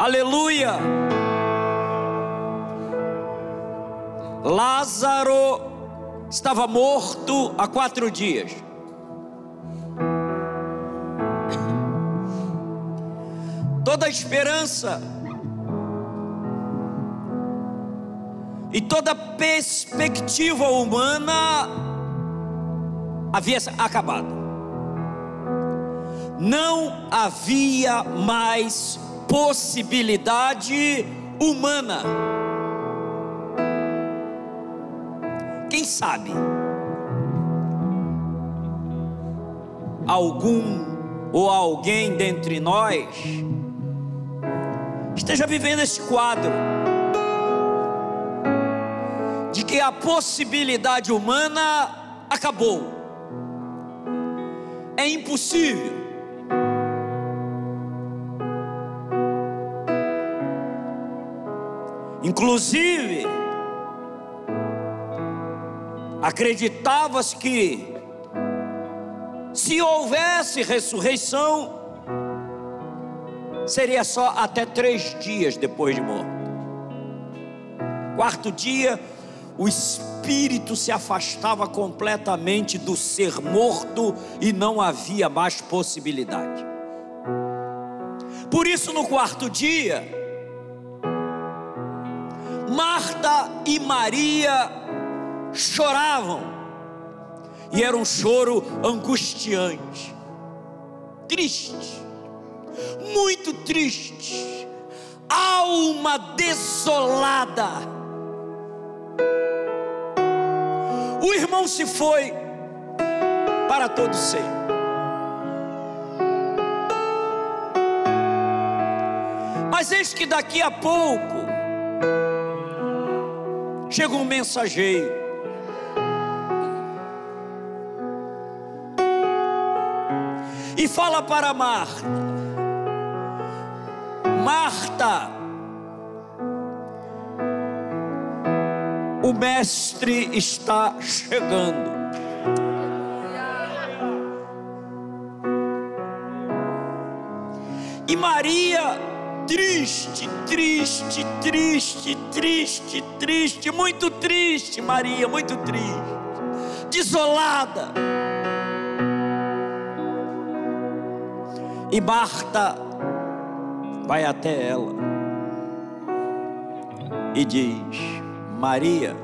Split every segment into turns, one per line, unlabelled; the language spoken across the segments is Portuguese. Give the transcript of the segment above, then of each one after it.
Aleluia! Lázaro estava morto há quatro dias. Toda a esperança e toda perspectiva humana havia acabado. Não havia mais possibilidade humana. Quem sabe? Algum ou alguém dentre nós esteja vivendo esse quadro de que a possibilidade humana acabou. É impossível. Inclusive, acreditava-se que se houvesse ressurreição, seria só até três dias depois de morto. Quarto dia, o espírito se afastava completamente do ser morto e não havia mais possibilidade. Por isso, no quarto dia, Marta e Maria choravam, e era um choro angustiante, triste, muito triste, alma desolada. O irmão se foi para todo sempre. Mas eis que daqui a pouco chega um mensageiro. E fala para Marta: Marta, o Mestre está chegando. E Maria triste, triste, triste, triste, triste, muito triste, Maria, muito triste, desolada. E Marta vai até ela e diz: Maria,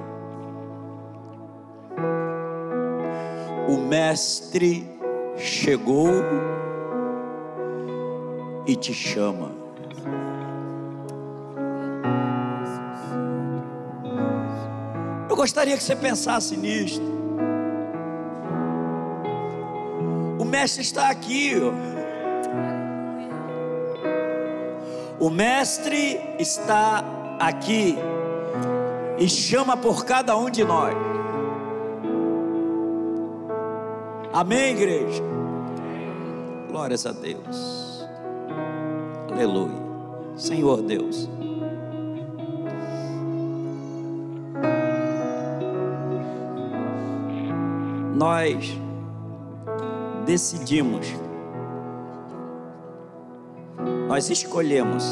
o Mestre chegou e te chama. Eu gostaria que você pensasse nisto. O mestre está aqui. O mestre está aqui e chama por cada um de nós. Amém, igreja? Glórias a Deus. Aleluia. Senhor Deus. Nós decidimos, nós escolhemos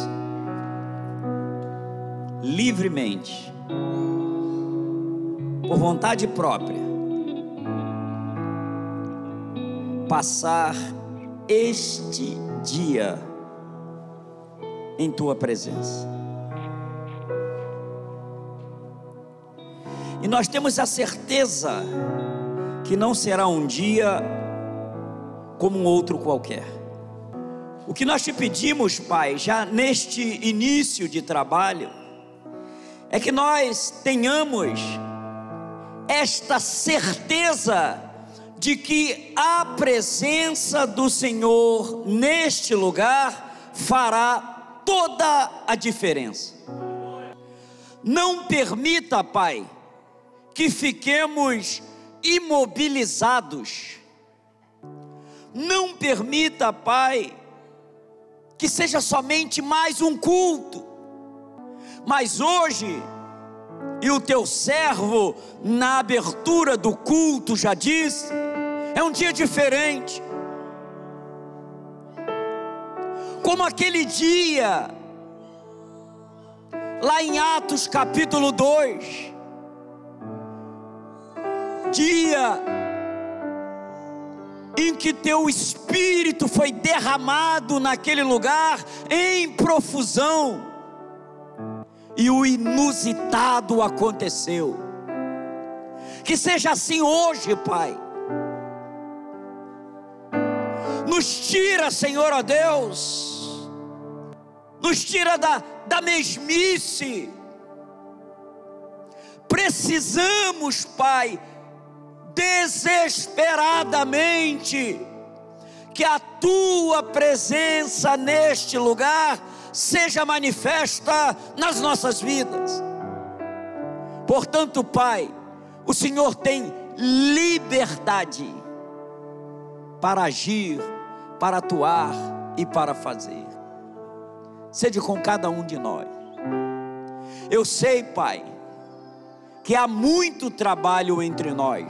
livremente, por vontade própria, passar este dia em tua presença. E nós temos a certeza que não será um dia como um outro qualquer. O que nós te pedimos, Pai, já neste início de trabalho, é que nós tenhamos esta certeza de que a presença do Senhor neste lugar fará toda a diferença. Não permita, Pai, que fiquemos imobilizados. Não permita, Pai, que seja somente mais um culto, mas hoje, e o teu servo, na abertura do culto, já disse, é um dia diferente. Como aquele dia lá em Atos capítulo 2. Dia em que teu espírito foi derramado naquele lugar em profusão, e o inusitado aconteceu. Que seja assim hoje, Pai. Nos tira, Senhor, ó Deus, nos tira da, da mesmice. Precisamos, Pai, desesperadamente, que a tua presença neste lugar seja manifesta nas nossas vidas. Portanto, Pai, o Senhor tem liberdade para agir, para atuar e para fazer. Sede com cada um de nós. Eu sei, Pai, que há muito trabalho entre nós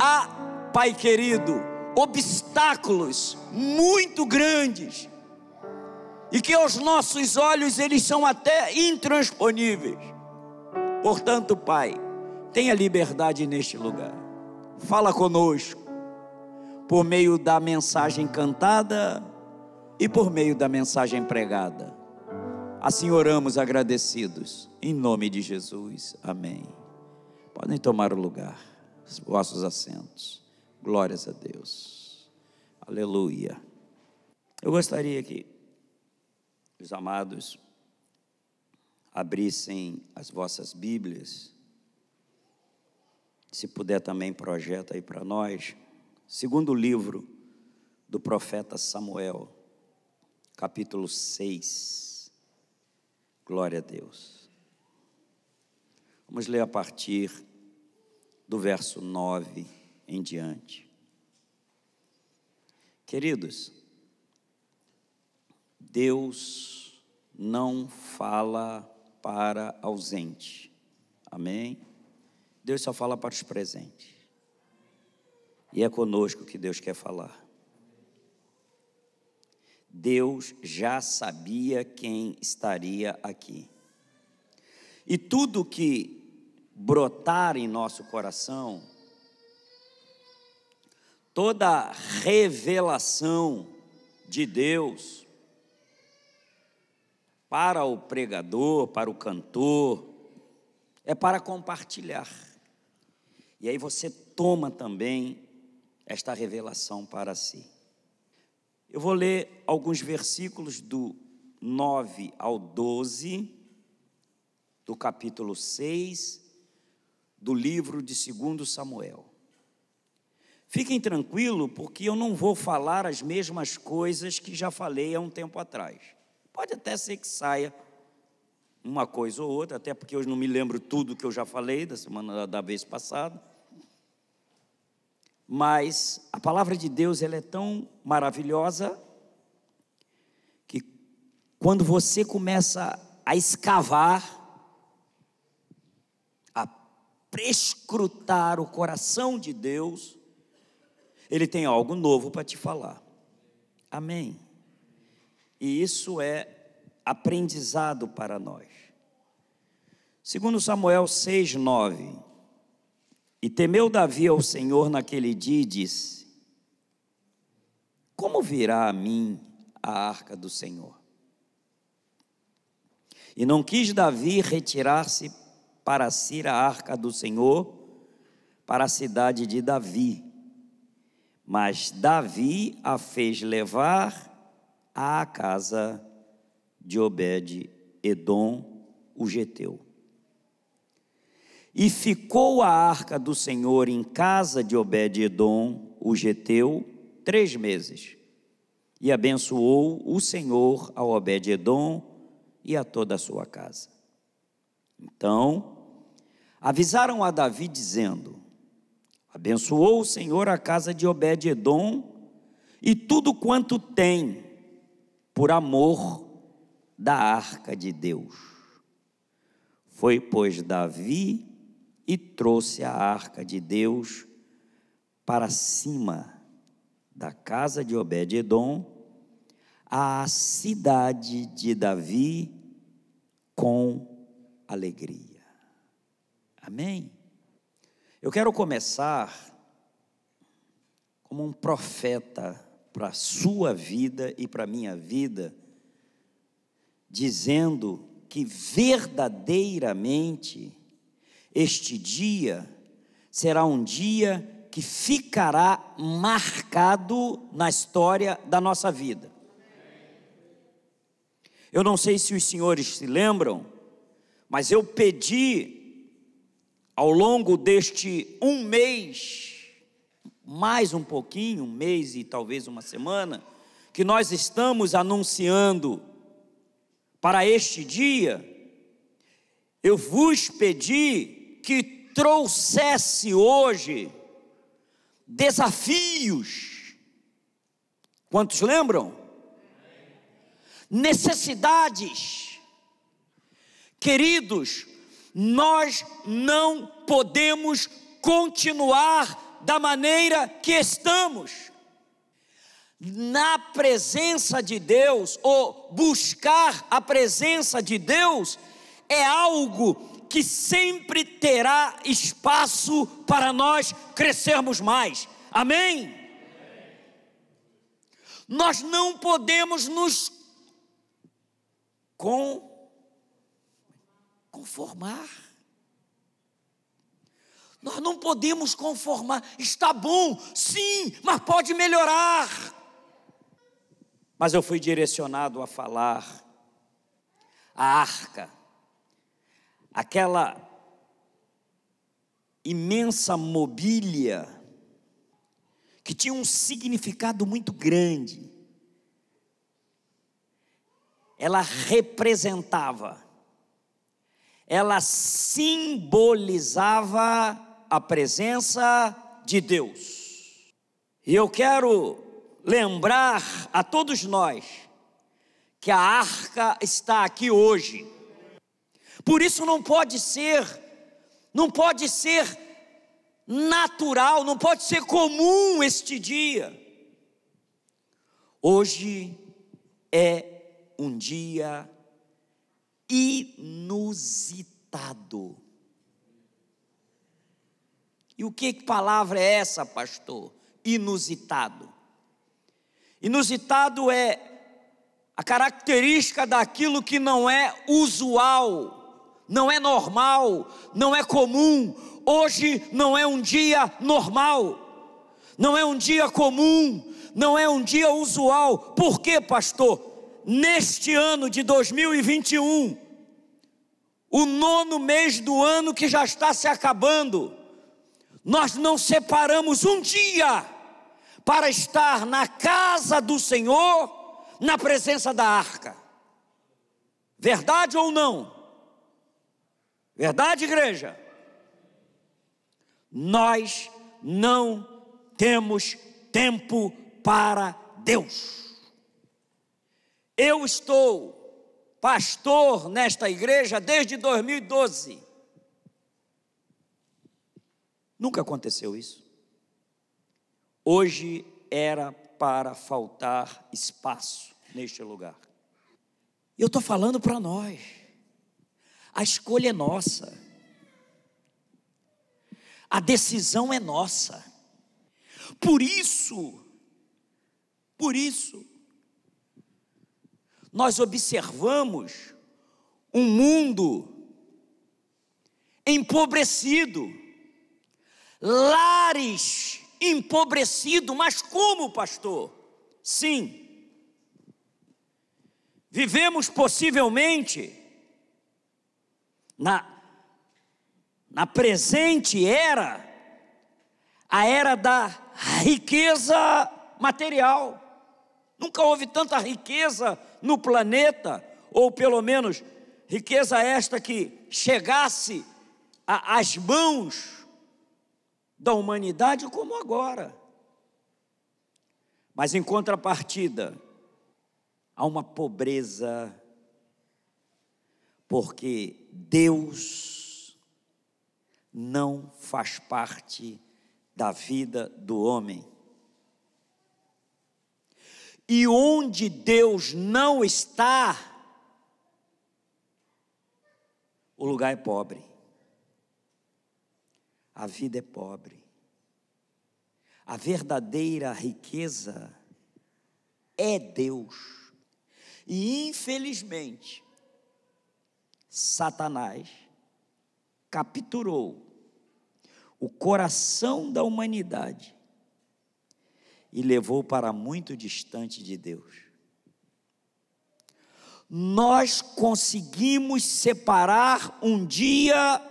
há, Pai querido, obstáculos muito grandes e que aos nossos olhos eles são até intransponíveis. Portanto, Pai, tenha liberdade neste lugar. Fala conosco por meio da mensagem cantada e por meio da mensagem pregada. Assim oramos agradecidos, em nome de Jesus. Amém. Podem tomar o lugar os vossos assentos. Glórias a Deus. Aleluia. Eu gostaria que os amados abrissem as vossas Bíblias. Se puder também projeta aí para nós. Segundo livro do profeta Samuel, capítulo 6. Glória a Deus. Vamos ler a partir do verso 9 em diante. Queridos, Deus não fala para ausente, amém? Deus só fala para os presentes, e é conosco que Deus quer falar. Deus já sabia quem estaria aqui, e tudo que brotar em nosso coração, toda revelação de Deus para o pregador, para o cantor, é para compartilhar. E aí você toma também esta revelação para si. Eu vou ler alguns versículos do 9 ao 12, do capítulo 6 do livro de 2 Samuel. Fiquem tranquilos, porque eu não vou falar as mesmas coisas que já falei há um tempo atrás. Pode até ser que saia uma coisa ou outra, até porque eu não me lembro tudo que eu já falei da semana da vez passada. Mas a palavra de Deus ela é tão maravilhosa que quando você começa a escavar prescrutar o coração de Deus, Ele tem algo novo para te falar. Amém. E isso é aprendizado para nós. Segundo Samuel 6, 9. E temeu Davi ao Senhor naquele dia e disse: Como virá a mim a arca do Senhor? E não quis Davi retirar-se para si a arca do Senhor para a cidade de Davi. Mas Davi a fez levar à casa de Obed-Edom, o geteu. E ficou a arca do Senhor em casa de Obed-Edom, o geteu, três meses. E abençoou o Senhor a Obed-Edom e a toda a sua casa. Então, avisaram a Davi dizendo: Abençoou o Senhor a casa de Obed-edom e tudo quanto tem, por amor da arca de Deus. Foi, pois, Davi e trouxe a arca de Deus para cima da casa de Obed-edom, a cidade de Davi com alegria. Amém? Eu quero começar como um profeta para a sua vida e para a minha vida, dizendo que verdadeiramente este dia será um dia que ficará marcado na história da nossa vida. Eu não sei se os senhores se lembram, mas eu pedi ao longo deste um mês, mais um pouquinho, um mês e talvez uma semana, que nós estamos anunciando para este dia, eu vos pedi que trouxesse hoje desafios. Quantos lembram? Necessidades. Queridos, nós não podemos continuar da maneira que estamos. Na presença de Deus, ou buscar a presença de Deus, é algo que sempre terá espaço para nós crescermos mais. Amém? Nós não podemos nos com, conformar. Nós não podemos conformar. Está bom, sim, mas pode melhorar. Mas eu fui direcionado a falar a arca aquela imensa mobília que tinha um significado muito grande. Ela representava, ela simbolizava a presença de Deus. E eu quero lembrar a todos nós que a arca está aqui hoje por isso não pode ser, não pode ser natural, não pode ser comum este dia. Hoje é um dia inusitado. E o que palavra é essa, pastor? Inusitado. Inusitado é a característica daquilo que não é usual não é normal, não é comum. Hoje não é um dia normal, não é um dia comum, não é um dia usual. Por quê, pastor? Neste ano de 2021, o nono mês do ano que já está se acabando, nós não separamos um dia para estar na casa do Senhor, na presença da arca. Verdade ou não? Verdade, igreja? Nós não temos tempo para Deus. Eu estou pastor nesta igreja desde 2012. Nunca aconteceu isso. Hoje era para faltar espaço neste lugar. Eu estou falando para nós. A escolha é nossa. A decisão é nossa. Por isso, por isso, nós observamos um mundo empobrecido, lares empobrecido, mas como, pastor? Sim. Vivemos possivelmente na, na presente era, a era da riqueza material. Nunca houve tanta riqueza no planeta, ou pelo menos riqueza esta que chegasse às mãos da humanidade como agora. Mas em contrapartida, há uma pobreza porque Deus não faz parte da vida do homem. E onde Deus não está, o lugar é pobre. A vida é pobre. A verdadeira riqueza é Deus. E infelizmente, Satanás capturou o coração da humanidade e levou para muito distante de Deus. Nós conseguimos separar um dia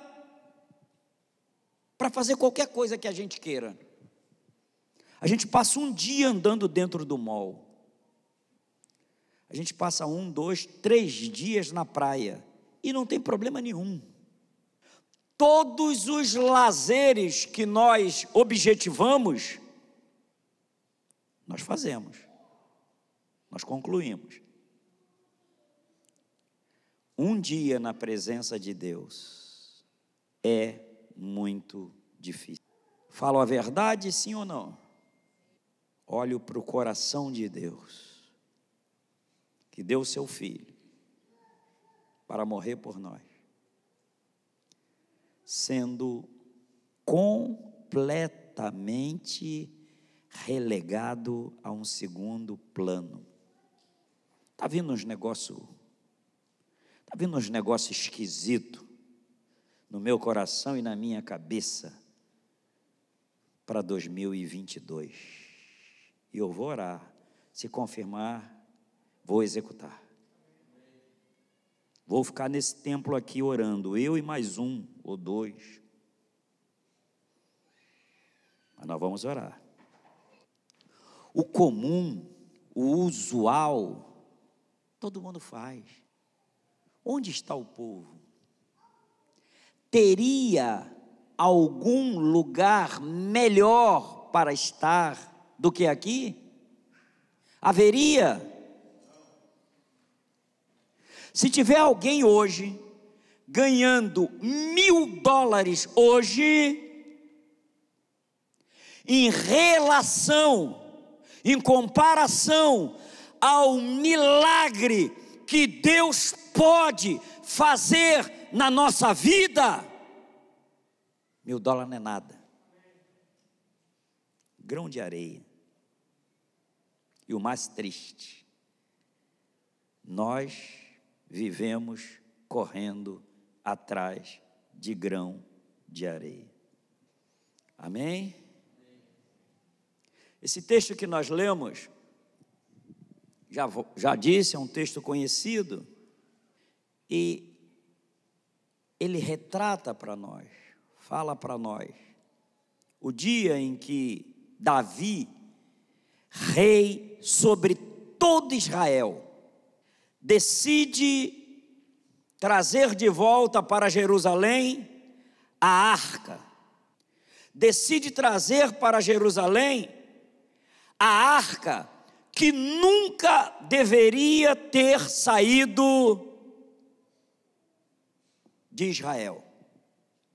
para fazer qualquer coisa que a gente queira. A gente passa um dia andando dentro do mall. A gente passa um, dois, três dias na praia e não tem problema nenhum. Todos os lazeres que nós objetivamos, nós fazemos, nós concluímos. Um dia na presença de Deus é muito difícil. Falo a verdade, sim ou não? Olho para o coração de Deus, que deu seu filho para morrer por nós, sendo completamente relegado a um segundo plano. Está vindo uns negócios, está vindo uns negócios esquisitos no meu coração e na minha cabeça para 2022. E eu vou orar, se confirmar, vou executar. Vou ficar nesse templo aqui orando, eu e mais um ou dois. Mas nós vamos orar. O comum, o usual, todo mundo faz. Onde está o povo? Teria algum lugar melhor para estar do que aqui? Haveria? Se tiver alguém hoje ganhando mil dólares hoje, em relação, em comparação ao milagre que Deus pode fazer na nossa vida, mil dólares não é nada. Grão de areia. E o mais triste, nós vivemos correndo atrás de grão de areia. Amém? Esse texto que nós lemos, já, já disse, é um texto conhecido, e ele retrata para nós, fala para nós, o dia em que Davi, rei sobre todo Israel, decide trazer de volta para Jerusalém a arca, decide trazer para Jerusalém a arca que nunca deveria ter saído de Israel.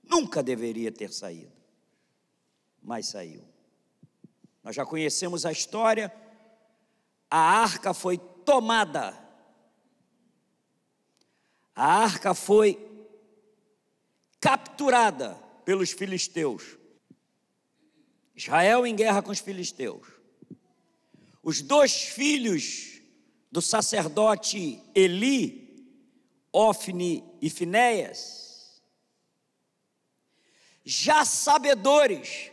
Nunca deveria ter saído, mas saiu. Nós já conhecemos a história. A arca foi tomada a arca foi capturada pelos filisteus. Israel em guerra com os filisteus. Os dois filhos do sacerdote Eli, Ofni e Finéias, já sabedores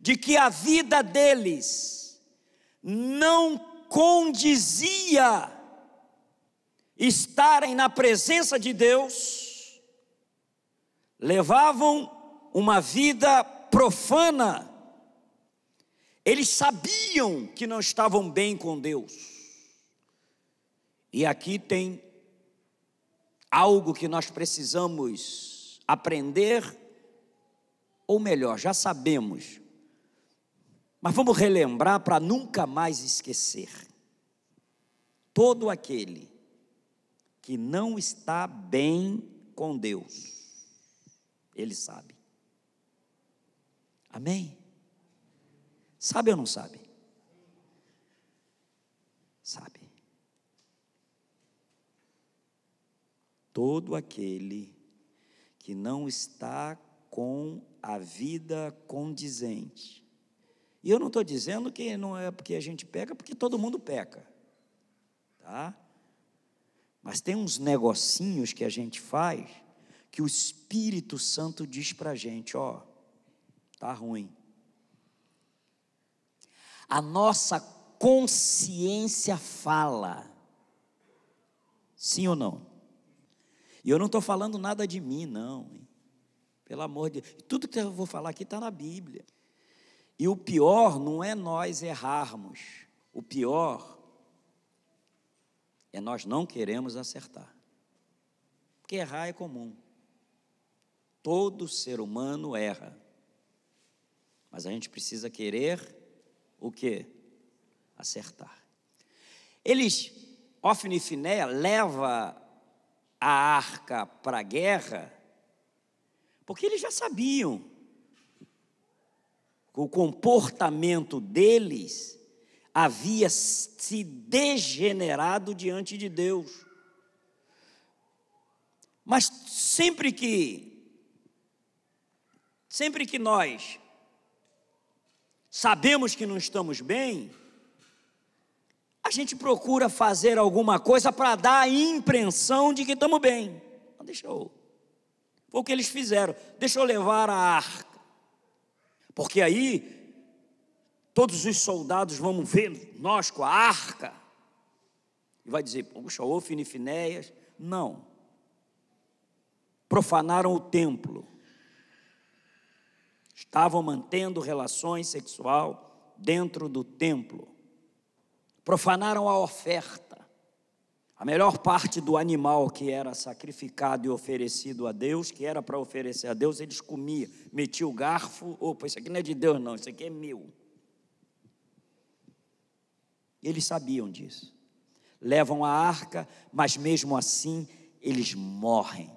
de que a vida deles não condizia estarem na presença de Deus, levavam uma vida profana, eles sabiam que não estavam bem com Deus. E aqui tem algo que nós precisamos aprender, ou melhor, já sabemos, mas vamos relembrar para nunca mais esquecer. Todo aquele que não está bem com Deus. Ele sabe. Amém? Sabe ou não sabe? sabe. Todo aquele que não está com a vida condizente. E eu não estou dizendo que não é porque a gente peca, porque todo mundo peca, tá? Mas tem uns negocinhos que a gente faz que o Espírito Santo diz para a gente: ó, tá ruim. A nossa consciência fala, sim ou não? E eu não estou falando nada de mim, não. Hein? Pelo amor de Deus. Tudo que eu vou falar aqui está na Bíblia. E o pior não é nós errarmos. O pior é nós não queremos acertar. Porque errar é comum. Todo ser humano erra. Mas a gente precisa querer o quê? Acertar. Eles, Ofni e Finéia, leva a arca para a guerra porque eles já sabiam que o comportamento deles havia se degenerado diante de Deus. Mas sempre que sempre que nós sabemos que não estamos bem, a gente procura fazer alguma coisa para dar a impressão de que estamos bem. Deixa eu foi o que eles fizeram. Deixa eu levar a arca. Porque aí, todos os soldados vão ver nós com a arca. E vai dizer, puxa, ô Finifinéias. Não. Profanaram o templo. Estavam mantendo relações sexual dentro do templo. Profanaram a oferta. A melhor parte do animal que era sacrificado e oferecido a Deus, que era para oferecer a Deus, eles comiam, metiam o garfo, opa, isso aqui não é de Deus, não, isso aqui é meu. Eles sabiam disso. Levam a arca, mas mesmo assim eles morrem.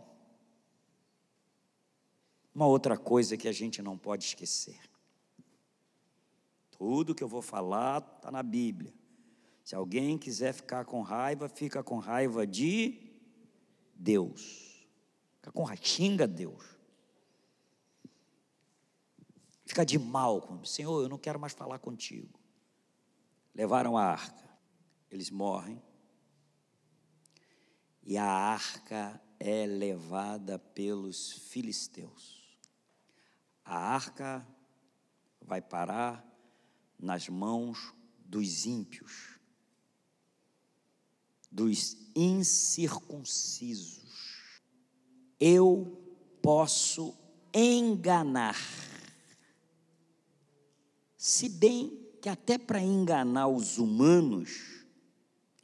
Uma outra coisa que a gente não pode esquecer. Tudo que eu vou falar está na Bíblia. Se alguém quiser ficar com raiva, fica com raiva de Deus. Fica com raiva, xinga Deus. Fica de mal com Senhor, eu não quero mais falar contigo. Levaram a arca, eles morrem. E a arca é levada pelos filisteus. A arca vai parar nas mãos dos ímpios dos incircuncisos. Eu posso enganar. Se bem que até para enganar os humanos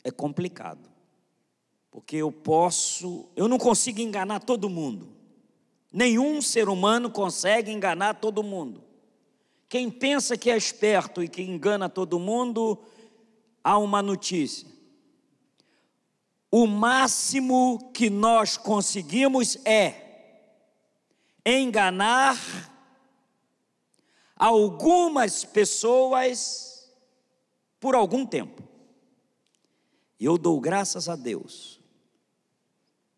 é complicado. Porque eu posso, eu não consigo enganar todo mundo. Nenhum ser humano consegue enganar todo mundo. Quem pensa que é esperto e que engana todo mundo, há uma notícia o máximo que nós conseguimos é enganar algumas pessoas por algum tempo. E eu dou graças a Deus,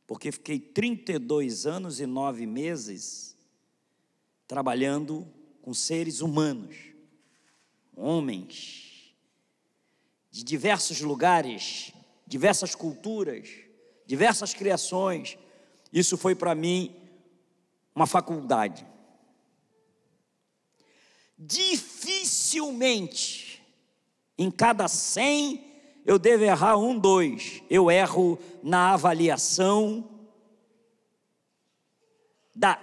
porque fiquei 32 anos e nove meses trabalhando com seres humanos, homens, de diversos lugares diversas culturas, diversas criações. Isso foi para mim uma faculdade. Dificilmente, em cada 100, eu devo errar um, dois. Eu erro na avaliação da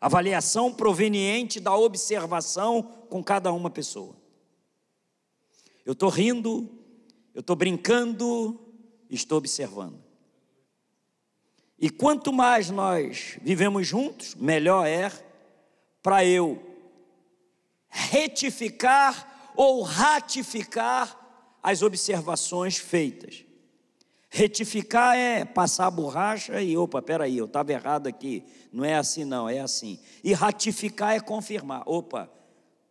avaliação proveniente da observação com cada uma pessoa. Eu estou rindo, eu estou brincando, estou observando. E quanto mais nós vivemos juntos, melhor é para eu retificar ou ratificar as observações feitas. Retificar é passar a borracha e, opa, peraí, eu estava errado aqui. Não é assim, não, é assim. E ratificar é confirmar. Opa,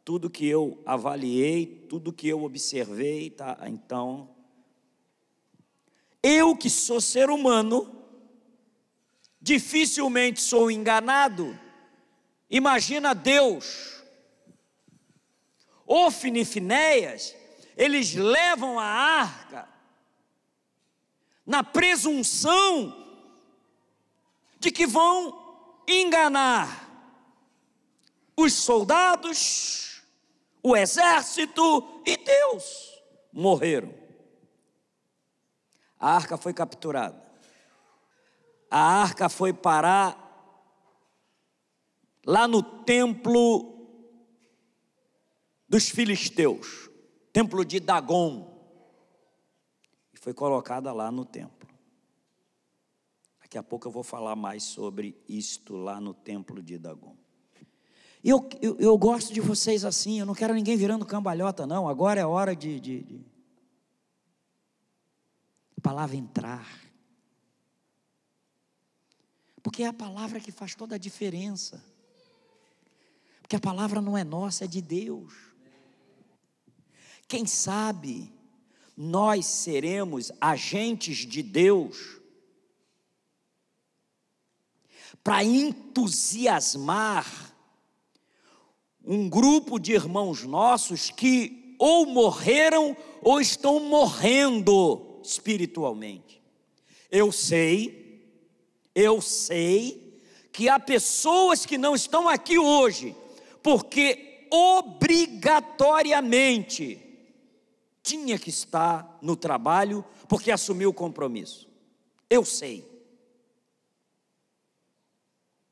tudo que eu avaliei, tudo que eu observei, tá, então Eu que sou ser humano, dificilmente sou enganado. Imagina Deus. Ofne Finéias, eles levam a arca na presunção de que vão enganar os soldados, o exército e Deus. Morreram. A arca foi capturada. A arca foi parar lá no templo dos filisteus, templo de Dagon, e foi colocada lá no templo. Daqui a pouco eu vou falar mais sobre isto lá no templo de Dagon. E eu, eu, eu, gosto de vocês assim, eu não quero ninguém virando cambalhota, não. Agora é hora de, de, de... a palavra entrar. Porque é a palavra que faz toda a diferença. Porque a palavra não é nossa, é de Deus. Quem sabe nós seremos agentes de Deus para entusiasmar um grupo de irmãos nossos que ou morreram ou estão morrendo espiritualmente. Eu sei, eu sei que há pessoas que não estão aqui hoje, porque obrigatoriamente tinha que estar no trabalho, porque assumiu o compromisso. Eu sei.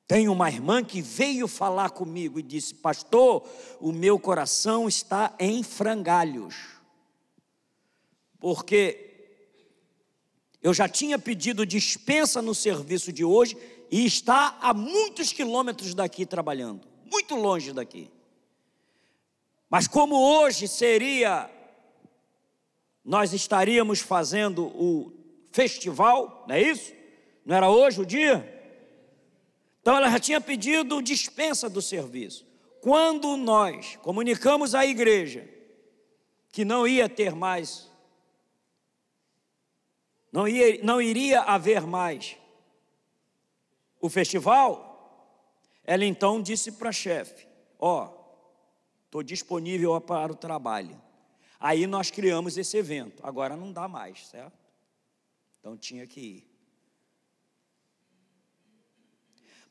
Tem uma irmã que veio falar comigo e disse: Pastor, o meu coração está em frangalhos, porque eu já tinha pedido dispensa no serviço de hoje e está a muitos quilômetros daqui trabalhando, muito longe daqui. Mas como hoje seria, nós estaríamos fazendo o festival, não é isso? Não era hoje o dia? Então ela já tinha pedido dispensa do serviço. Quando nós comunicamos à igreja que não ia ter mais, não, ia, não iria haver mais o festival, ela então disse para a chefe: Ó, estou disponível para o trabalho. Aí nós criamos esse evento. Agora não dá mais, certo? Então tinha que ir.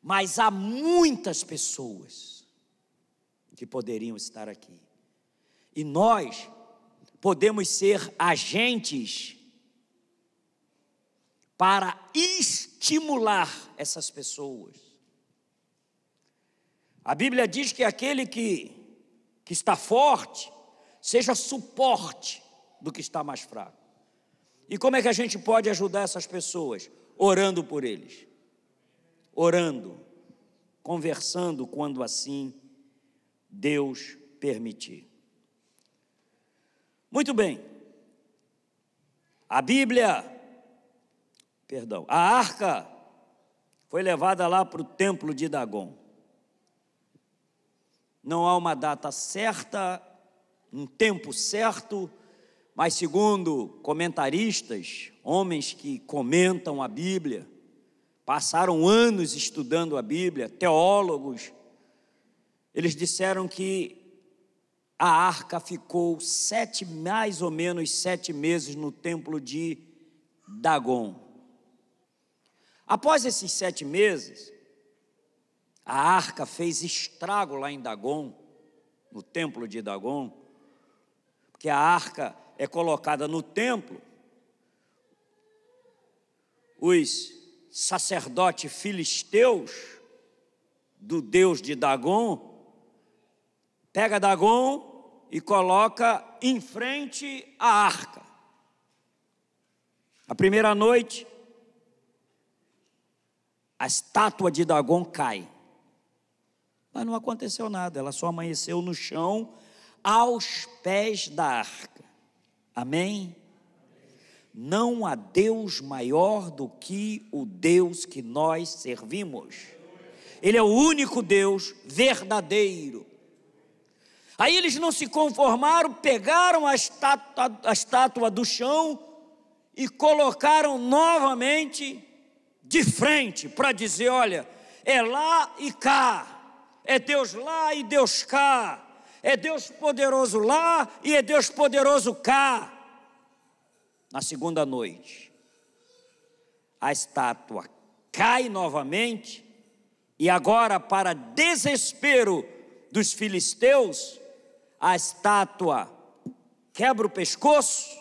mas há muitas pessoas que poderiam estar aqui. E nós podemos ser agentes para estimular essas pessoas. A Bíblia diz que aquele que, que está forte, seja suporte do que está mais fraco. E como é que a gente pode ajudar essas pessoas? Orando por eles orando, conversando quando assim Deus permitir. Muito bem. A Bíblia, perdão, a arca foi levada lá para o templo de Dagon. Não há uma data certa, um tempo certo, mas segundo comentaristas, homens que comentam a Bíblia, passaram anos estudando a Bíblia, teólogos, eles disseram que a arca ficou sete, mais ou menos sete meses no templo de Dagon. Após esses sete meses, a arca fez estrago lá em Dagon, no templo de Dagon, porque a arca é colocada no templo, os sacerdote filisteus do deus de Dagon, pega Dagon e coloca em frente a arca. A primeira noite, a estátua de Dagon cai. Mas não aconteceu nada, ela só amanheceu no chão aos pés da arca. Amém? Não há Deus maior do que o Deus que nós servimos. Ele é o único Deus verdadeiro. Aí eles não se conformaram, pegaram a estátua, a estátua do chão e colocaram novamente de frente para dizer: olha, é lá e cá, é Deus lá e Deus cá, é Deus poderoso lá e é Deus poderoso cá. Na segunda noite, a estátua cai novamente, e agora, para desespero dos filisteus, a estátua quebra o pescoço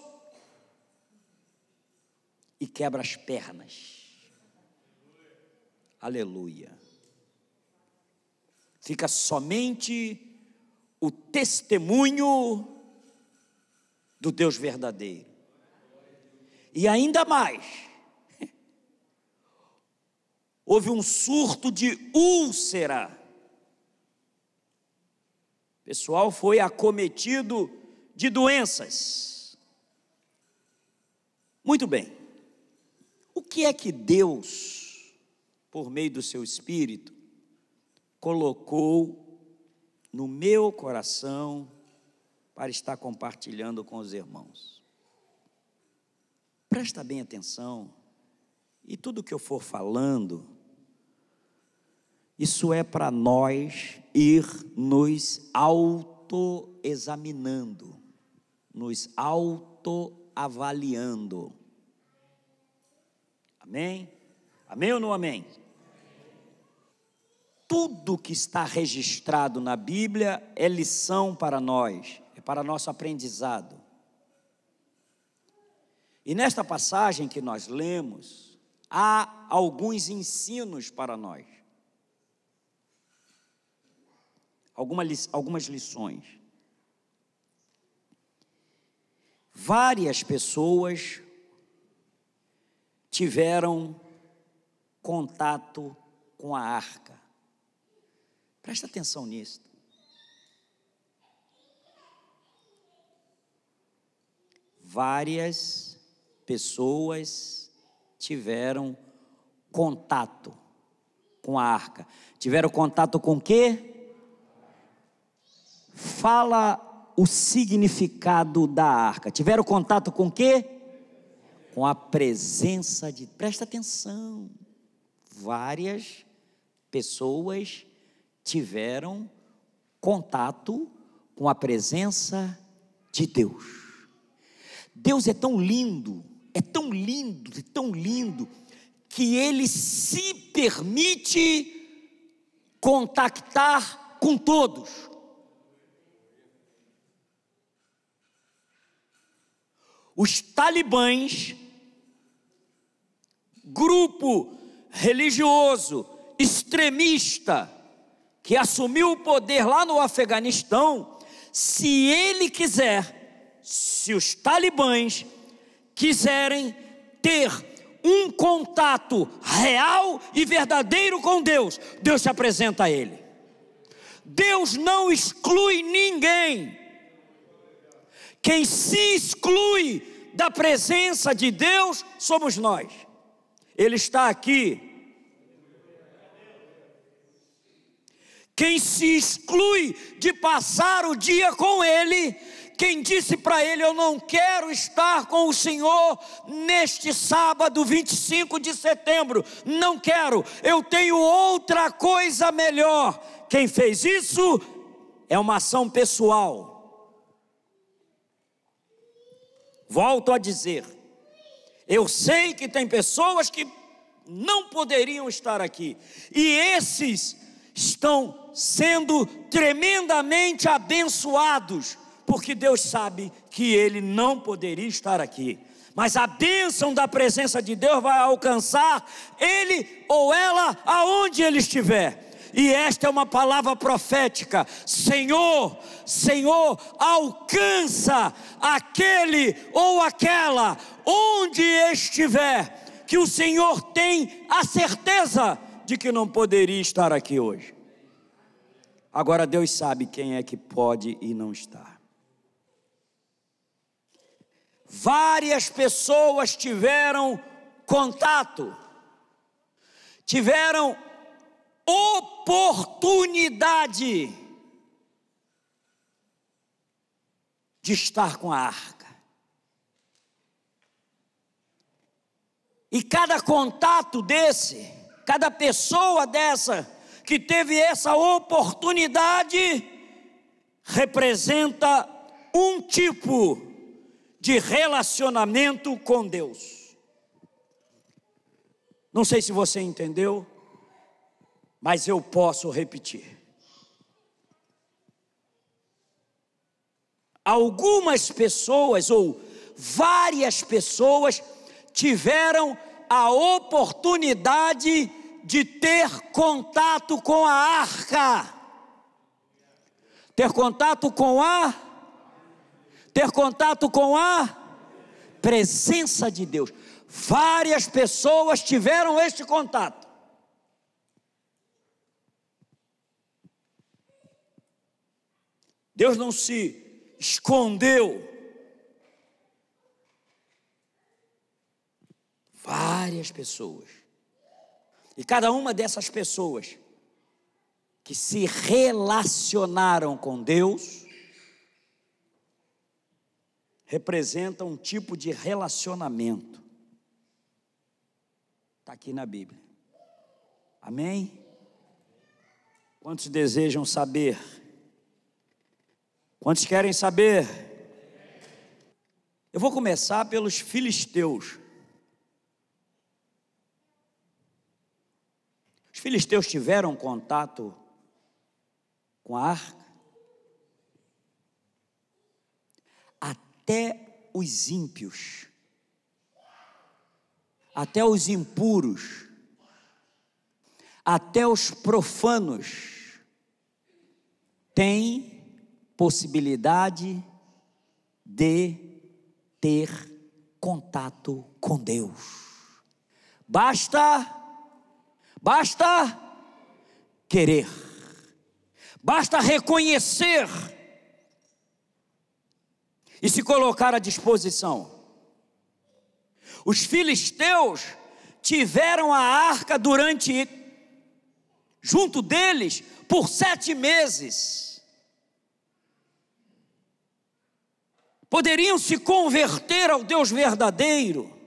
e quebra as pernas. Aleluia. Fica somente o testemunho do Deus verdadeiro. E ainda mais, houve um surto de úlcera. O pessoal foi acometido de doenças. Muito bem. O que é que Deus, por meio do seu espírito, colocou no meu coração para estar compartilhando com os irmãos? Presta bem atenção, e tudo que eu for falando, isso é para nós ir nos autoexaminando, nos autoavaliando. Amém? Amém ou não amém? Tudo que está registrado na Bíblia é lição para nós, é para nosso aprendizado. E nesta passagem que nós lemos, há alguns ensinos para nós. Algumas, lições. Várias pessoas tiveram contato com a arca. Presta atenção nisso. Várias pessoas tiveram contato com a arca. Tiveram contato com o quê? Fala o significado da arca. Tiveram contato com o quê? com a presença de. Presta atenção. Várias pessoas tiveram contato com a presença de Deus. Deus é tão lindo, é tão lindo, é tão lindo, que ele se permite contactar com todos. Os talibãs grupo religioso extremista que assumiu o poder lá no Afeganistão, se ele quiser, se os talibãs quiserem ter um contato real e verdadeiro com Deus, Deus se apresenta a ele. Deus não exclui ninguém. Quem se exclui da presença de Deus somos nós. Ele está aqui. Quem se exclui de passar o dia com Ele, quem disse para ele: Eu não quero estar com o Senhor neste sábado 25 de setembro, não quero, eu tenho outra coisa melhor. Quem fez isso é uma ação pessoal. Volto a dizer, eu sei que tem pessoas que não poderiam estar aqui, e esses estão sendo tremendamente abençoados, porque Deus sabe que ele não poderia estar aqui. Mas a bênção da presença de Deus vai alcançar ele ou ela aonde ele estiver. E esta é uma palavra profética: Senhor, Senhor, alcança aquele ou aquela onde estiver, que o Senhor tem a certeza de que não poderia estar aqui hoje. Agora Deus sabe quem é que pode e não está. Várias pessoas tiveram contato, tiveram oportunidade de estar com a arca. E cada contato desse, cada pessoa dessa que teve essa oportunidade, representa um tipo de relacionamento com Deus. Não sei se você entendeu, mas eu posso repetir. Algumas pessoas ou várias pessoas tiveram a oportunidade de ter contato com a arca. Ter contato com a ter contato com a presença de Deus. Várias pessoas tiveram este contato. Deus não se escondeu. Várias pessoas. E cada uma dessas pessoas que se relacionaram com Deus representa um tipo de relacionamento. Está aqui na Bíblia. Amém? Quantos desejam saber? Quantos querem saber? Eu vou começar pelos filisteus. Filisteus tiveram contato com a arca? Até os ímpios, até os impuros, até os profanos têm possibilidade de ter contato com Deus. Basta Basta querer, basta reconhecer e se colocar à disposição. Os filisteus tiveram a arca durante, junto deles, por sete meses. Poderiam se converter ao Deus verdadeiro,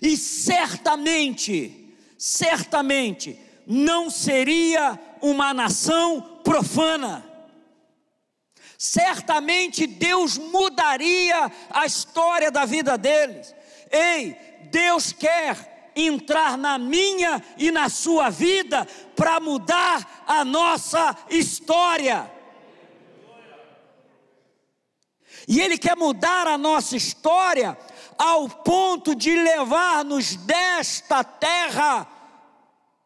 e certamente certamente não seria uma nação profana. Certamente Deus mudaria a história da vida deles. Ei, Deus quer entrar na minha e na sua vida para mudar a nossa história. E Ele quer mudar a nossa história ao ponto de levar-nos desta terra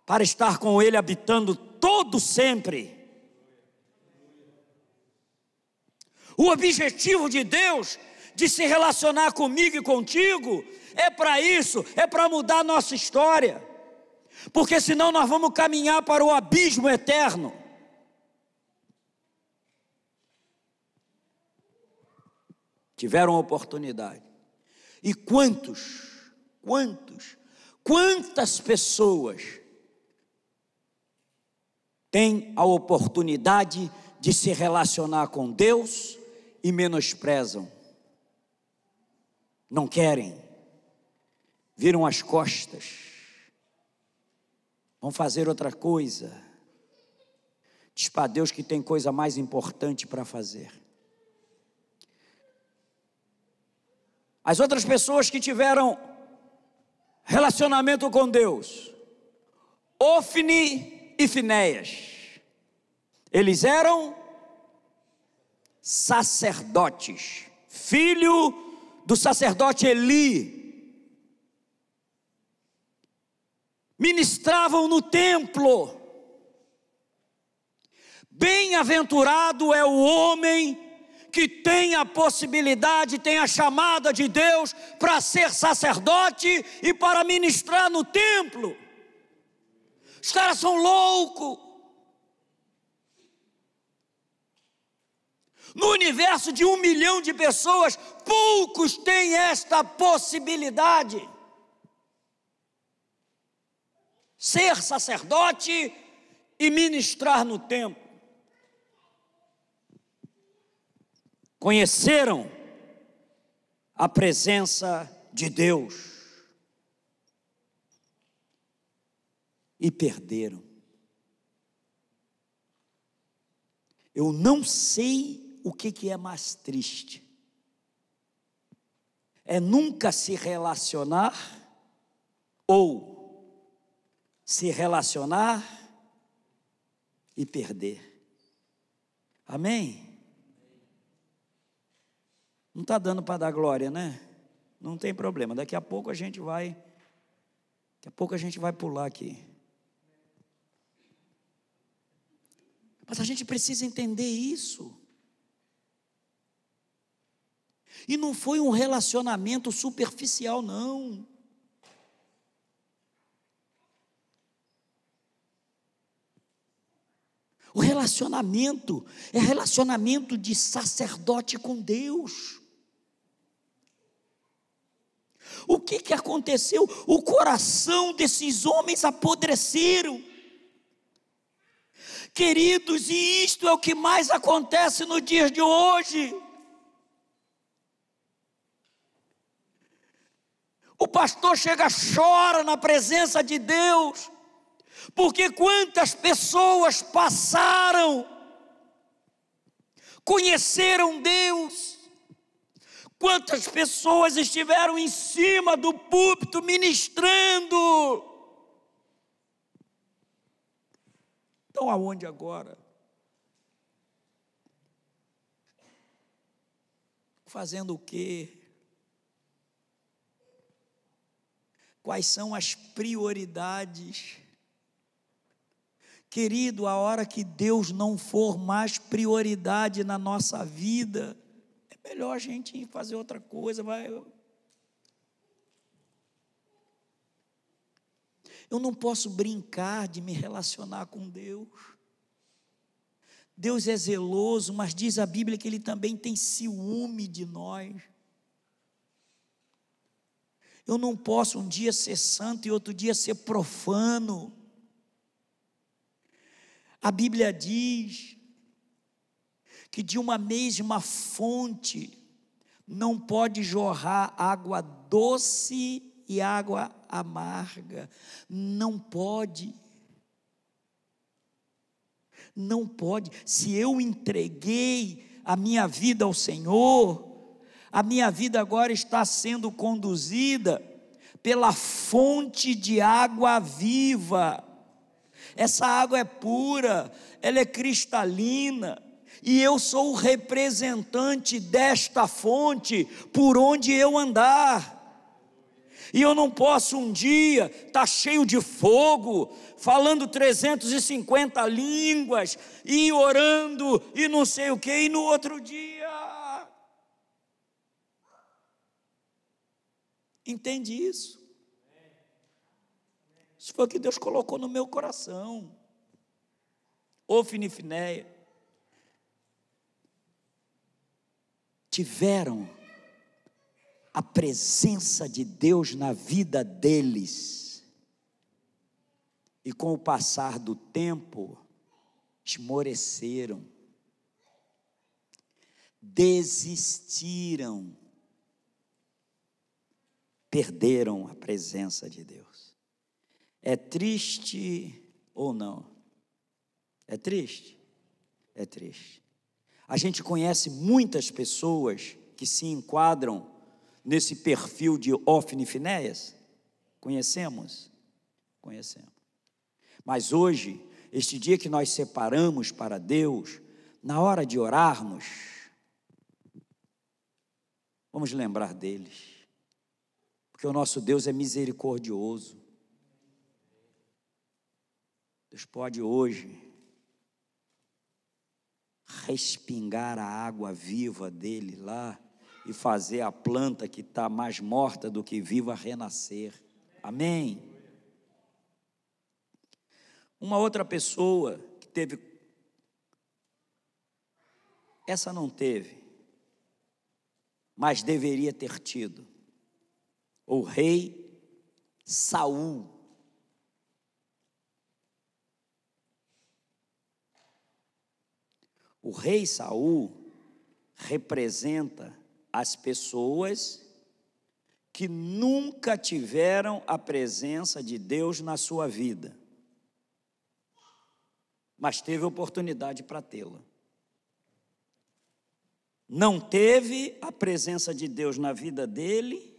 para estar com Ele habitando todo sempre. O objetivo de Deus de se relacionar comigo e contigo é para isso, é para mudar nossa história, porque senão nós vamos caminhar para o abismo eterno. Tiveram oportunidade. E quantos, quantos, quantas pessoas têm a oportunidade de se relacionar com Deus e menosprezam? Não querem, viram as costas, vão fazer outra coisa. Diz para Deus que tem coisa mais importante para fazer. As outras pessoas que tiveram relacionamento com Deus, Ofni e Finéias, eles eram sacerdotes, filho do sacerdote Eli, ministravam no templo. Bem-aventurado é o homem que tem a possibilidade, tem a chamada de Deus para ser sacerdote e para ministrar no templo. Os caras são loucos. No universo de um milhão de pessoas, poucos têm esta possibilidade. Ser sacerdote e ministrar no templo. Conheceram a presença de Deus. e perderam. Eu não sei o que, que é mais triste. É nunca se relacionar ou se relacionar e perder. Amém? Não está dando para dar glória, né? Não tem problema. Daqui a pouco a gente vai. Daqui a pouco a gente vai pular aqui. Mas a gente precisa entender isso. E não foi um relacionamento superficial, não. O relacionamento é relacionamento de sacerdote com Deus. O que, que aconteceu? O coração desses homens apodreceram. Queridos, e isto é o que mais acontece no dia de hoje. O pastor chega, chora na presença de Deus, porque quantas pessoas passaram, conheceram Deus, quantas pessoas estiveram em cima do púlpito ministrando, Estão aonde agora? Fazendo o quê? Quais são as prioridades? Querido, a hora que Deus não for mais prioridade na nossa vida, melhor a gente fazer outra coisa, vai, Eu não posso brincar de me relacionar com Deus. Deus é zeloso, mas diz a Bíblia que Ele também tem ciúme de nós. Eu não posso um dia ser santo e outro dia ser profano. A Bíblia diz que de uma mesma fonte não pode jorrar água doce e água amarga. Não pode. Não pode. Se eu entreguei a minha vida ao Senhor, a minha vida agora está sendo conduzida pela fonte de água viva. Essa água é pura, ela é cristalina, e eu sou o representante desta fonte por onde eu andar. E eu não posso um dia estar tá cheio de fogo, falando 350 línguas, e orando, e não sei o que, e no outro dia. Entende isso? Isso foi o que Deus colocou no meu coração. Ô Finifinéia, tiveram a presença de Deus na vida deles. E com o passar do tempo, esmoreceram, desistiram, perderam a presença de Deus. É triste ou não? É triste? É triste. A gente conhece muitas pessoas que se enquadram nesse perfil de Ofni e Finéias? Conhecemos? Conhecemos. Mas hoje, este dia que nós separamos para Deus, na hora de orarmos, vamos lembrar deles, porque o nosso Deus é misericordioso. Deus pode hoje respingar a água viva dele lá e fazer a planta que está mais morta do que viva renascer. Amém? Uma outra pessoa que teve. Essa não teve, mas deveria ter tido. O rei Saul. O rei Saul representa as pessoas que nunca tiveram a presença de Deus na sua vida. mas teve oportunidade para tê-la. Não teve a presença de Deus na vida dele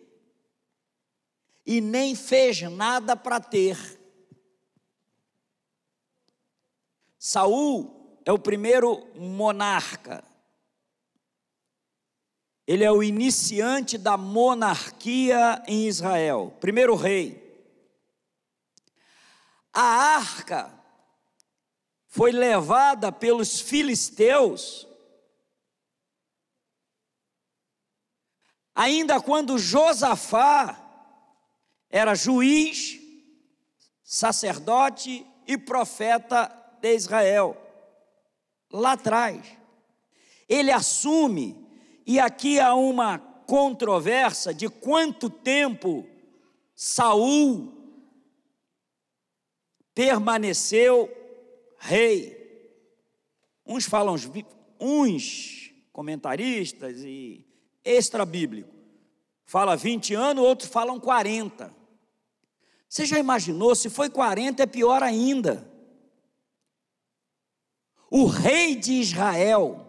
e nem fez nada para ter. Saul é o primeiro monarca. Ele é o iniciante da monarquia em Israel, primeiro rei. A arca foi levada pelos filisteus, ainda quando Josafá era juiz, sacerdote e profeta de Israel. Lá atrás, ele assume, e aqui há uma controvérsia de quanto tempo Saul permaneceu rei. Uns falam, uns comentaristas e extra-bíblico, fala 20 anos, outros falam 40. Você já imaginou? Se foi 40 é pior ainda. O rei de Israel,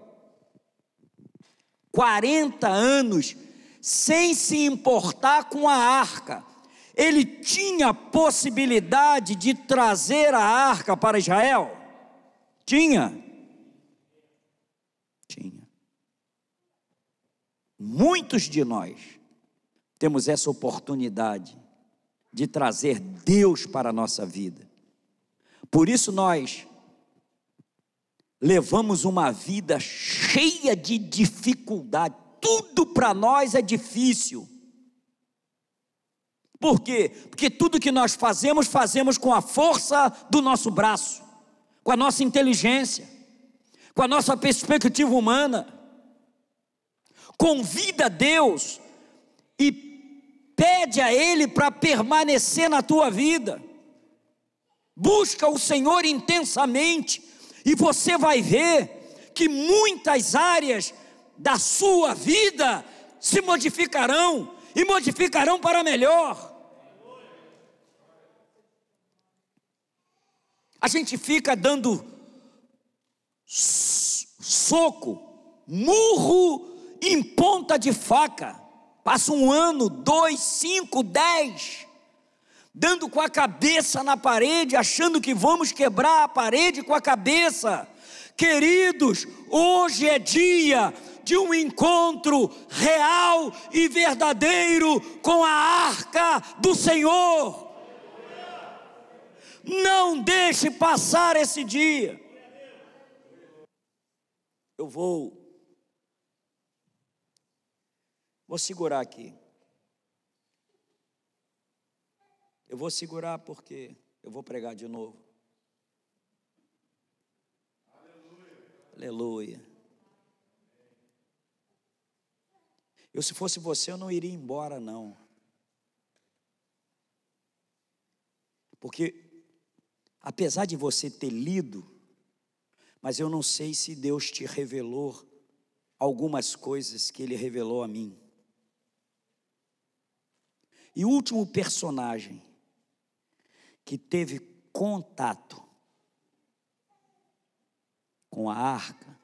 40 anos, sem se importar com a arca, ele tinha possibilidade de trazer a arca para Israel? Tinha. Tinha. Muitos de nós temos essa oportunidade de trazer Deus para a nossa vida. Por isso nós levamos uma vida cheia de dificuldade. Tudo para nós é difícil. Por quê? Porque tudo que nós fazemos, fazemos com a força do nosso braço, com a nossa inteligência, com a nossa perspectiva humana. Convida Deus e pede a Ele para permanecer na tua vida. Busca o Senhor intensamente e você vai ver que muitas áreas da sua vida se modificarão e modificarão para melhor. A gente fica dando soco, murro em ponta de faca. Passa um ano, dois, cinco, dez, dando com a cabeça na parede, achando que vamos quebrar a parede com a cabeça. Queridos, hoje é dia de um encontro real e verdadeiro com a arca do Senhor. Não deixe passar esse dia. Eu vou Vou segurar aqui. Eu vou segurar porque eu vou pregar de novo. Aleluia. Aleluia. Eu, se fosse você, eu não iria embora, não. Porque, apesar de você ter lido, mas eu não sei se Deus te revelou algumas coisas que Ele revelou a mim. E o último personagem que teve contato com a arca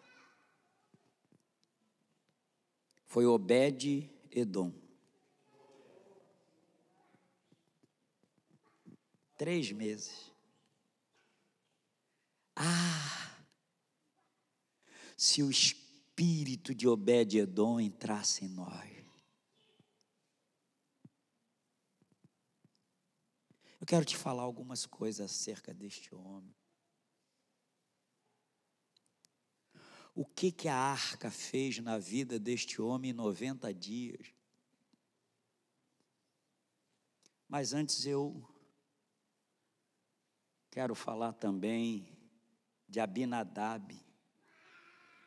foi Obed Edom. Três meses. Ah! Se o espírito de Obed Edom entrasse em nós. Eu quero te falar algumas coisas acerca deste homem. o que, que a arca fez na vida deste homem em 90 dias. Mas antes eu quero falar também de Abinadab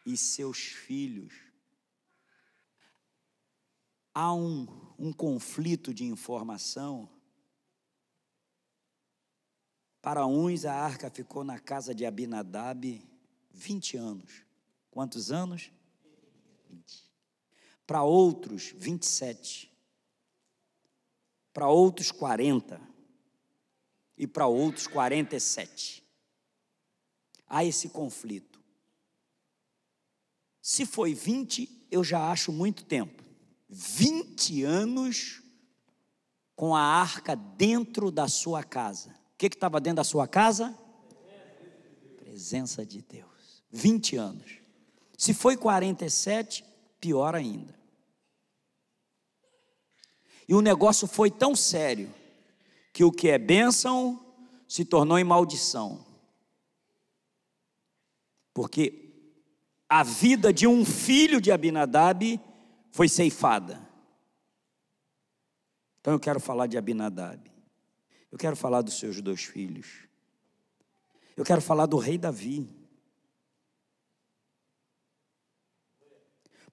e seus filhos. Há um, um conflito de informação. Para uns, a arca ficou na casa de Abinadab 20 anos. Quantos anos? 20. Para outros, 27. Para outros, 40. E para outros, 47. há esse conflito. Se foi 20, eu já acho muito tempo. 20 anos com a arca dentro da sua casa. O que estava dentro da sua casa? Presença de Deus. 20 anos. Se foi 47, pior ainda. E o negócio foi tão sério que o que é bênção se tornou em maldição. Porque a vida de um filho de Abinadab foi ceifada. Então eu quero falar de Abinadab. Eu quero falar dos seus dois filhos. Eu quero falar do rei Davi.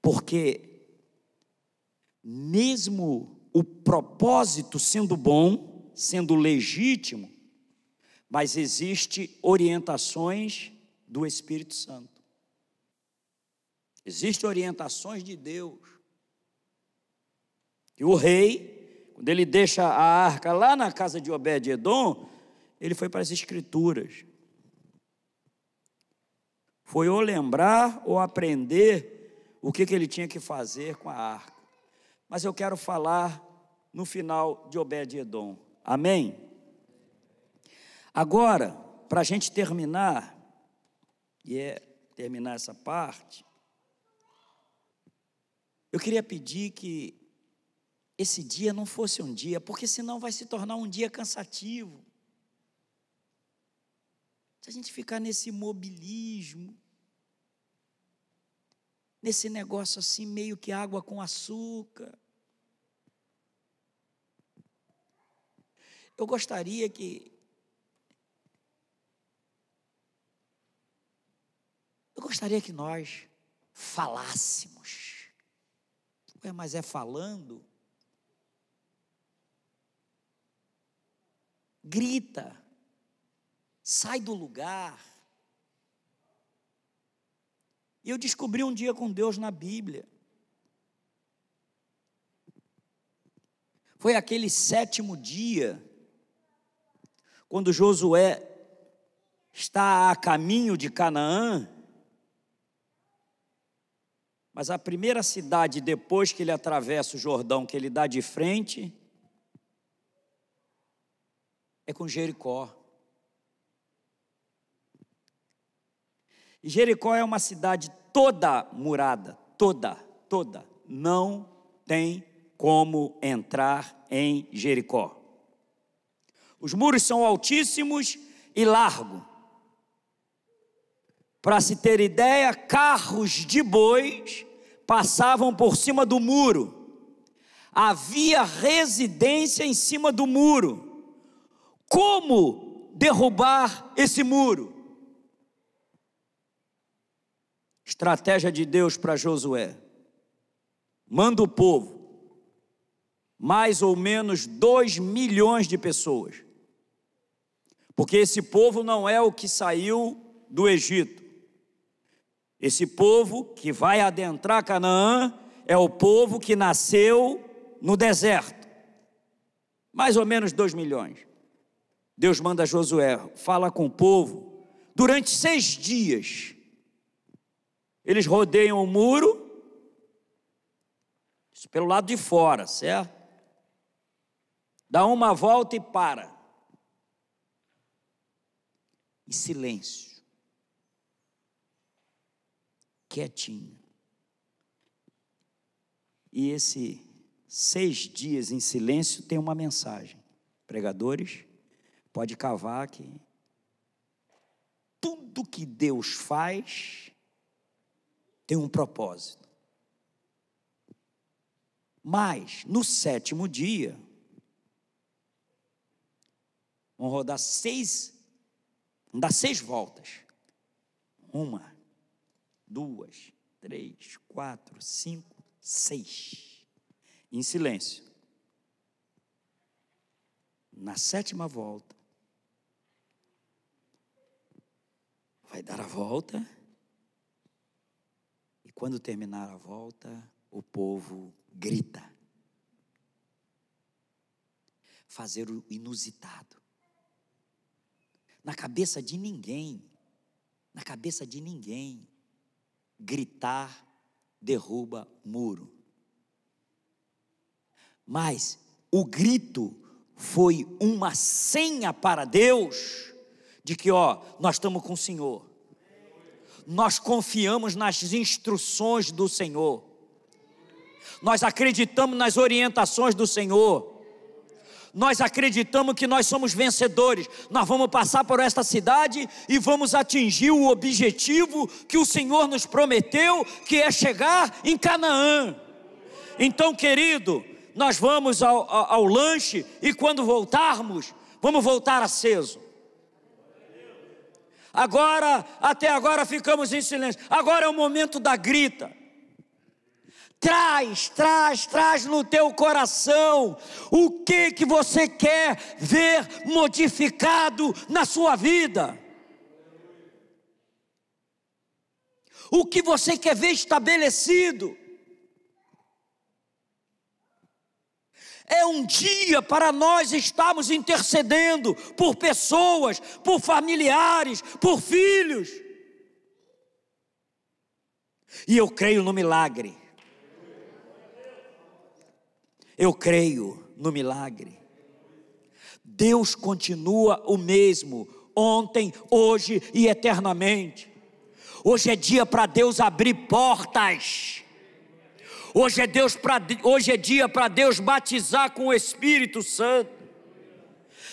Porque, mesmo o propósito sendo bom, sendo legítimo, mas existe orientações do Espírito Santo. Existem orientações de Deus. E o rei, quando ele deixa a arca lá na casa de Obed-edom, ele foi para as escrituras. Foi ou lembrar ou aprender o que, que ele tinha que fazer com a arca. Mas eu quero falar no final de Obed-edom. Amém? Agora, para a gente terminar, e é terminar essa parte, eu queria pedir que esse dia não fosse um dia, porque senão vai se tornar um dia cansativo. Se a gente ficar nesse imobilismo, nesse negócio assim, meio que água com açúcar. Eu gostaria que. Eu gostaria que nós falássemos. Ué, mas é falando? Grita, sai do lugar. E eu descobri um dia com Deus na Bíblia. Foi aquele sétimo dia, quando Josué está a caminho de Canaã, mas a primeira cidade, depois que ele atravessa o Jordão, que ele dá de frente, é com Jericó. E Jericó é uma cidade toda murada, toda, toda. Não tem como entrar em Jericó. Os muros são altíssimos e largos. Para se ter ideia, carros de bois passavam por cima do muro. Havia residência em cima do muro. Como derrubar esse muro? Estratégia de Deus para Josué: manda o povo, mais ou menos dois milhões de pessoas, porque esse povo não é o que saiu do Egito, esse povo que vai adentrar Canaã é o povo que nasceu no deserto. Mais ou menos dois milhões. Deus manda Josué, fala com o povo. Durante seis dias, eles rodeiam o muro, pelo lado de fora, certo? Dá uma volta e para. E silêncio quietinho. E esse seis dias em silêncio tem uma mensagem. Pregadores, pode cavar que tudo que Deus faz tem um propósito. Mas no sétimo dia, vão rodar seis, vão dar seis voltas. Uma, duas, três, quatro, cinco, seis. Em silêncio. Na sétima volta, vai dar a volta. E quando terminar a volta, o povo grita. Fazer o inusitado. Na cabeça de ninguém na cabeça de ninguém. Gritar derruba muro. Mas o grito foi uma senha para Deus de que, ó, nós estamos com o Senhor. Nós confiamos nas instruções do Senhor. Nós acreditamos nas orientações do Senhor nós acreditamos que nós somos vencedores. Nós vamos passar por esta cidade e vamos atingir o objetivo que o Senhor nos prometeu, que é chegar em Canaã. Então, querido, nós vamos ao, ao, ao lanche e quando voltarmos, vamos voltar aceso. Agora, até agora ficamos em silêncio. Agora é o momento da grita. Traz, traz, traz no teu coração o que que você quer ver modificado na sua vida. O que você quer ver estabelecido. É um dia para nós estarmos intercedendo por pessoas, por familiares, por filhos. E eu creio no milagre. Eu creio no milagre. Deus continua o mesmo, ontem, hoje e eternamente. Hoje é dia para Deus abrir portas. Hoje é, Deus pra, hoje é dia para Deus batizar com o Espírito Santo.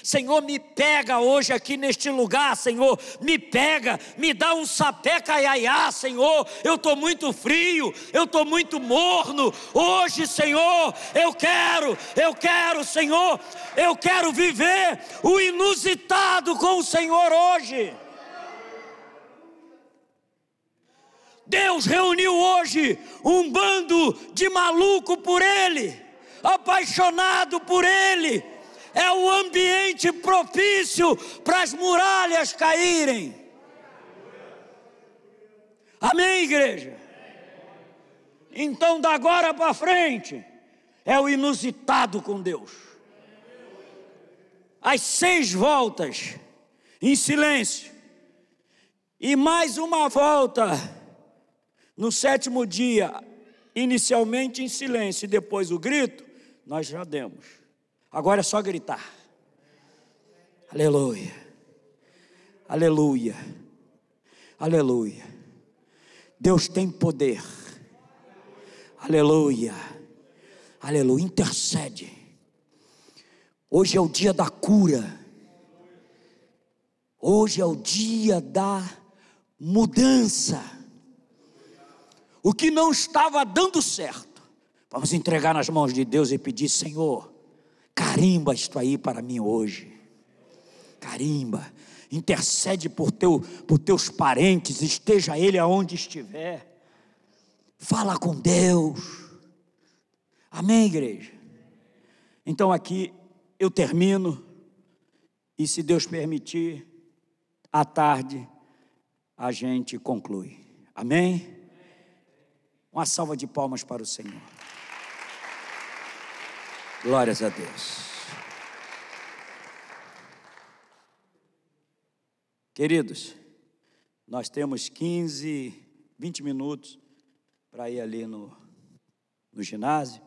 Senhor, me pega hoje aqui neste lugar, Senhor, me pega, me dá um sapé caiaiá, Senhor. Eu estou muito frio, eu estou muito morno. Hoje, Senhor, eu quero, eu quero, Senhor, eu quero viver o inusitado com o Senhor hoje. Deus reuniu hoje um bando de maluco por Ele, apaixonado por Ele é o ambiente propício para as muralhas caírem. Amém, igreja? Então, da agora para frente, é o inusitado com Deus. As seis voltas em silêncio, e mais uma volta no sétimo dia, inicialmente em silêncio, e depois o grito, nós já demos. Agora é só gritar. Aleluia. Aleluia. Aleluia. Deus tem poder. Aleluia. Aleluia. Intercede. Hoje é o dia da cura. Hoje é o dia da mudança. O que não estava dando certo, vamos entregar nas mãos de Deus e pedir: Senhor, Carimba isto aí para mim hoje. Carimba. Intercede por, teu, por teus parentes, esteja ele aonde estiver. Fala com Deus. Amém, igreja? Então aqui eu termino. E se Deus permitir, à tarde a gente conclui. Amém? Uma salva de palmas para o Senhor. Glórias a Deus. Queridos, nós temos 15, 20 minutos para ir ali no, no ginásio,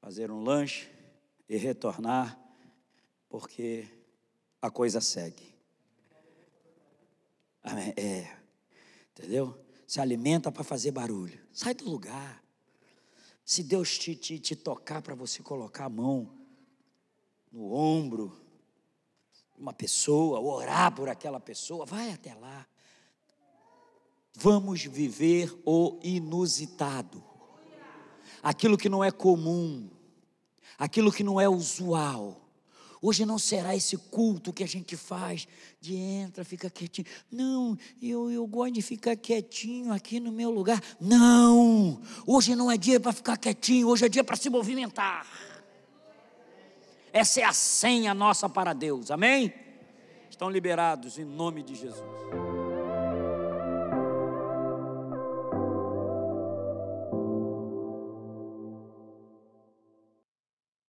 fazer um lanche e retornar, porque a coisa segue. Amém? É, entendeu? Se alimenta para fazer barulho. Sai do lugar. Se Deus te, te, te tocar para você colocar a mão no ombro de uma pessoa, orar por aquela pessoa, vai até lá. Vamos viver o inusitado, aquilo que não é comum, aquilo que não é usual. Hoje não será esse culto que a gente faz de entra, fica quietinho. Não, eu, eu gosto de ficar quietinho aqui no meu lugar. Não, hoje não é dia para ficar quietinho, hoje é dia para se movimentar. Essa é a senha nossa para Deus, amém? Estão liberados em nome de Jesus.